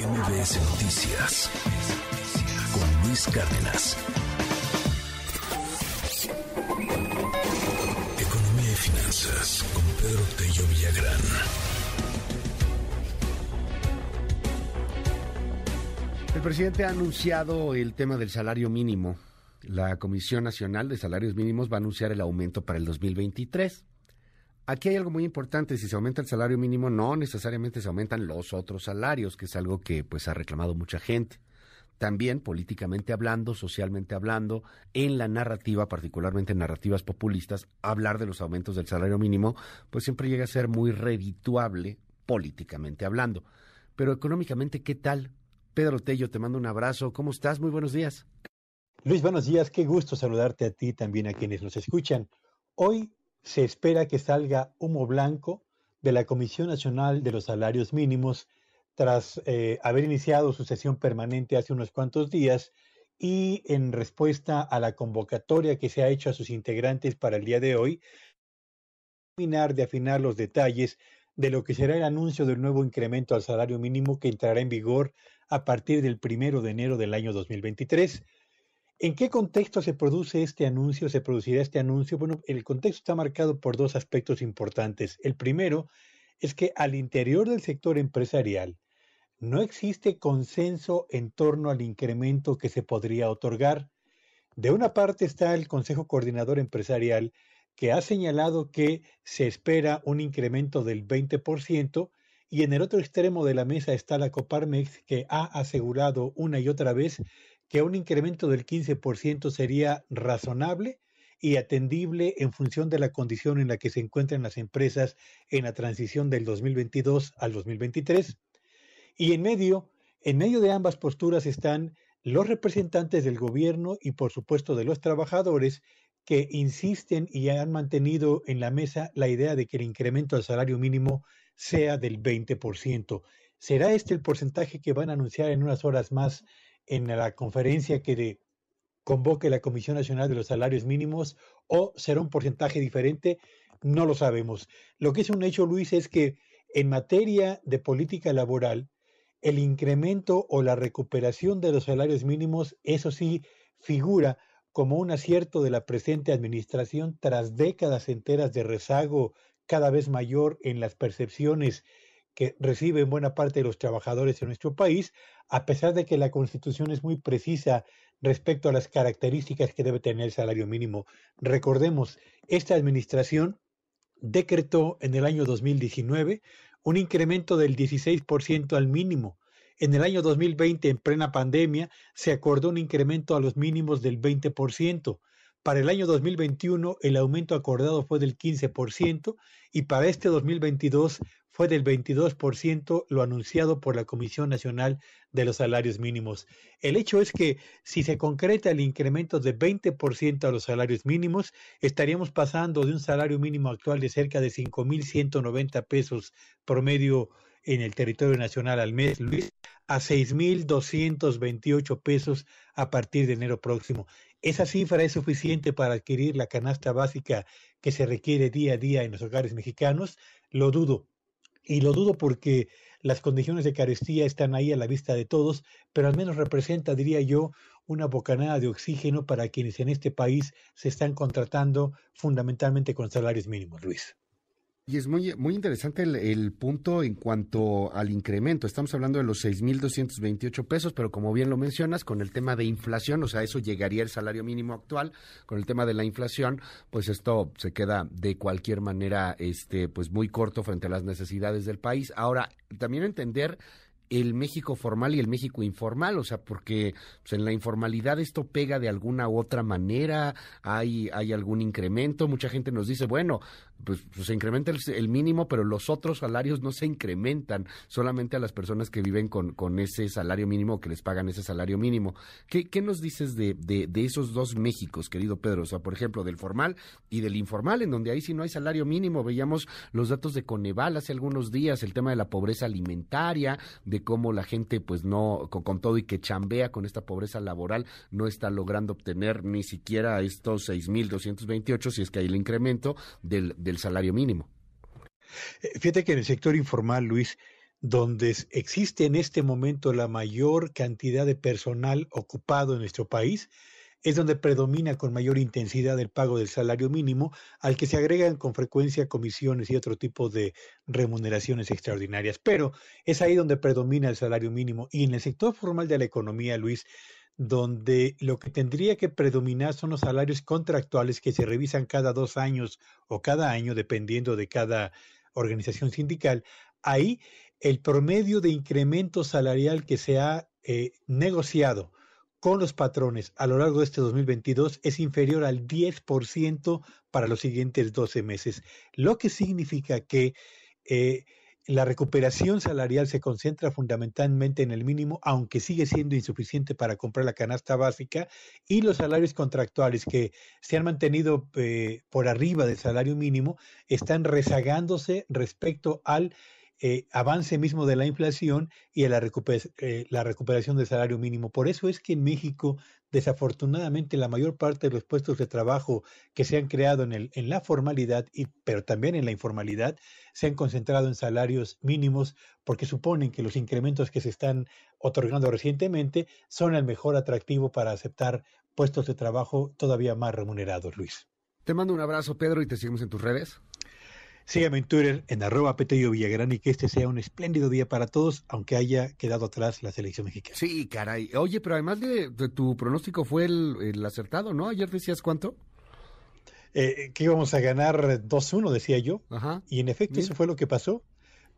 MBS Noticias con Luis Cárdenas. Economía y finanzas con Pedro Tello Villagrán. El presidente ha anunciado el tema del salario mínimo. La Comisión Nacional de Salarios Mínimos va a anunciar el aumento para el 2023. Aquí hay algo muy importante, si se aumenta el salario mínimo, no necesariamente se aumentan los otros salarios, que es algo que pues ha reclamado mucha gente. También políticamente hablando, socialmente hablando, en la narrativa, particularmente en narrativas populistas, hablar de los aumentos del salario mínimo, pues siempre llega a ser muy redituable políticamente hablando. Pero económicamente, ¿qué tal? Pedro Tello, te mando un abrazo. ¿Cómo estás? Muy buenos días. Luis, buenos días. Qué gusto saludarte a ti también a quienes nos escuchan. Hoy se espera que salga humo blanco de la Comisión Nacional de los Salarios Mínimos tras eh, haber iniciado su sesión permanente hace unos cuantos días y en respuesta a la convocatoria que se ha hecho a sus integrantes para el día de hoy, terminar de afinar los detalles de lo que será el anuncio del nuevo incremento al salario mínimo que entrará en vigor a partir del primero de enero del año 2023 ¿En qué contexto se produce este anuncio? ¿Se producirá este anuncio? Bueno, el contexto está marcado por dos aspectos importantes. El primero es que al interior del sector empresarial no existe consenso en torno al incremento que se podría otorgar. De una parte está el Consejo Coordinador Empresarial, que ha señalado que se espera un incremento del 20%, y en el otro extremo de la mesa está la Coparmex, que ha asegurado una y otra vez que un incremento del 15% sería razonable y atendible en función de la condición en la que se encuentran las empresas en la transición del 2022 al 2023. Y en medio, en medio de ambas posturas están los representantes del gobierno y por supuesto de los trabajadores que insisten y han mantenido en la mesa la idea de que el incremento al salario mínimo sea del 20%. ¿Será este el porcentaje que van a anunciar en unas horas más en la conferencia que convoque la Comisión Nacional de los Salarios Mínimos o será un porcentaje diferente, no lo sabemos. Lo que es un hecho, Luis, es que en materia de política laboral, el incremento o la recuperación de los salarios mínimos, eso sí, figura como un acierto de la presente administración tras décadas enteras de rezago cada vez mayor en las percepciones que reciben buena parte de los trabajadores en nuestro país, a pesar de que la Constitución es muy precisa respecto a las características que debe tener el salario mínimo. Recordemos, esta administración decretó en el año 2019 un incremento del 16% al mínimo. En el año 2020, en plena pandemia, se acordó un incremento a los mínimos del 20%. Para el año 2021 el aumento acordado fue del 15% y para este 2022 fue del 22% lo anunciado por la Comisión Nacional de los Salarios Mínimos. El hecho es que si se concreta el incremento de 20% a los salarios mínimos, estaríamos pasando de un salario mínimo actual de cerca de 5.190 pesos promedio en el territorio nacional al mes, Luis, a 6.228 pesos a partir de enero próximo. ¿Esa cifra es suficiente para adquirir la canasta básica que se requiere día a día en los hogares mexicanos? Lo dudo. Y lo dudo porque las condiciones de carestía están ahí a la vista de todos, pero al menos representa, diría yo, una bocanada de oxígeno para quienes en este país se están contratando fundamentalmente con salarios mínimos, Luis. Y es muy, muy interesante el, punto en cuanto al incremento. Estamos hablando de los 6.228 pesos, pero como bien lo mencionas, con el tema de inflación, o sea, eso llegaría al salario mínimo actual. Con el tema de la inflación, pues esto se queda de cualquier manera, este, pues muy corto frente a las necesidades del país. Ahora, también entender el México formal y el México informal, o sea, porque pues, en la informalidad esto pega de alguna u otra manera, hay, hay algún incremento, mucha gente nos dice, bueno, pues, pues, se incrementa el, mínimo, pero los otros salarios no se incrementan, solamente a las personas que viven con, con ese salario mínimo, que les pagan ese salario mínimo. ¿Qué, qué nos dices de, de, de, esos dos Méxicos, querido Pedro? O sea, por ejemplo, del formal y del informal, en donde ahí sí no hay salario mínimo. Veíamos los datos de Coneval hace algunos días, el tema de la pobreza alimentaria, de cómo la gente, pues no, con, todo y que chambea con esta pobreza laboral, no está logrando obtener ni siquiera estos 6.228, si es que hay el incremento del salario mínimo. Eh, fíjate que en el sector informal, Luis, donde existe en este momento la mayor cantidad de personal ocupado en nuestro país, es donde predomina con mayor intensidad el pago del salario mínimo, al que se agregan con frecuencia comisiones y otro tipo de remuneraciones extraordinarias. Pero es ahí donde predomina el salario mínimo. Y en el sector formal de la economía, Luis, donde lo que tendría que predominar son los salarios contractuales que se revisan cada dos años o cada año, dependiendo de cada organización sindical, ahí el promedio de incremento salarial que se ha eh, negociado con los patrones a lo largo de este 2022 es inferior al 10% para los siguientes 12 meses, lo que significa que eh, la recuperación salarial se concentra fundamentalmente en el mínimo, aunque sigue siendo insuficiente para comprar la canasta básica, y los salarios contractuales que se han mantenido eh, por arriba del salario mínimo están rezagándose respecto al eh, avance mismo de la inflación y a la, eh, la recuperación del salario mínimo. Por eso es que en México, desafortunadamente, la mayor parte de los puestos de trabajo que se han creado en, el, en la formalidad, y, pero también en la informalidad, se han concentrado en salarios mínimos porque suponen que los incrementos que se están otorgando recientemente son el mejor atractivo para aceptar puestos de trabajo todavía más remunerados, Luis. Te mando un abrazo, Pedro, y te seguimos en tus redes. Sígueme en Twitter en arroba Petello Villagrán y que este sea un espléndido día para todos, aunque haya quedado atrás la selección mexicana. Sí, caray. Oye, pero además de, tu pronóstico fue el, acertado, ¿no? Ayer decías cuánto. Eh, que íbamos a ganar 2-1, decía yo. Ajá. Y en efecto eso fue lo que pasó.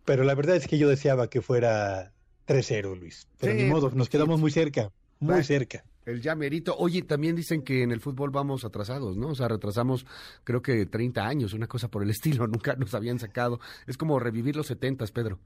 Pero la verdad es que yo deseaba que fuera 3-0, Luis. Pero ni modo, nos quedamos muy cerca, muy cerca. El ya merito. Oye, también dicen que en el fútbol vamos atrasados, ¿no? O sea, retrasamos creo que 30 años, una cosa por el estilo. Nunca nos habían sacado. Es como revivir los 70, Pedro.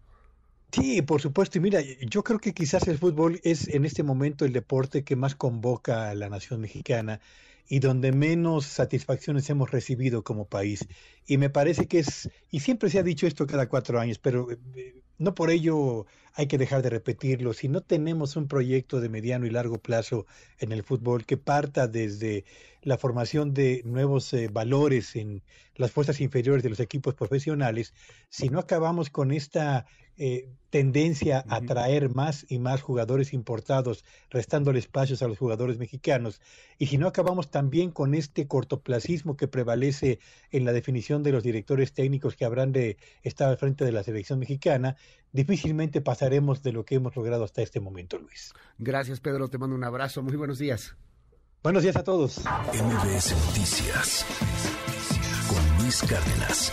Sí, por supuesto. Y mira, yo creo que quizás el fútbol es en este momento el deporte que más convoca a la nación mexicana y donde menos satisfacciones hemos recibido como país. Y me parece que es, y siempre se ha dicho esto cada cuatro años, pero eh, no por ello hay que dejar de repetirlo. Si no tenemos un proyecto de mediano y largo plazo en el fútbol que parta desde la formación de nuevos eh, valores en las fuerzas inferiores de los equipos profesionales, si no acabamos con esta eh, tendencia a traer más y más jugadores importados, restándole espacios a los jugadores mexicanos, y si no acabamos también con este cortoplacismo que prevalece en la definición de los directores técnicos que habrán de estar al frente de la selección mexicana, difícilmente pasaremos de lo que hemos logrado hasta este momento, Luis. Gracias, Pedro. Te mando un abrazo. Muy buenos días. Buenos días a todos. MBS Noticias con Luis Cárdenas.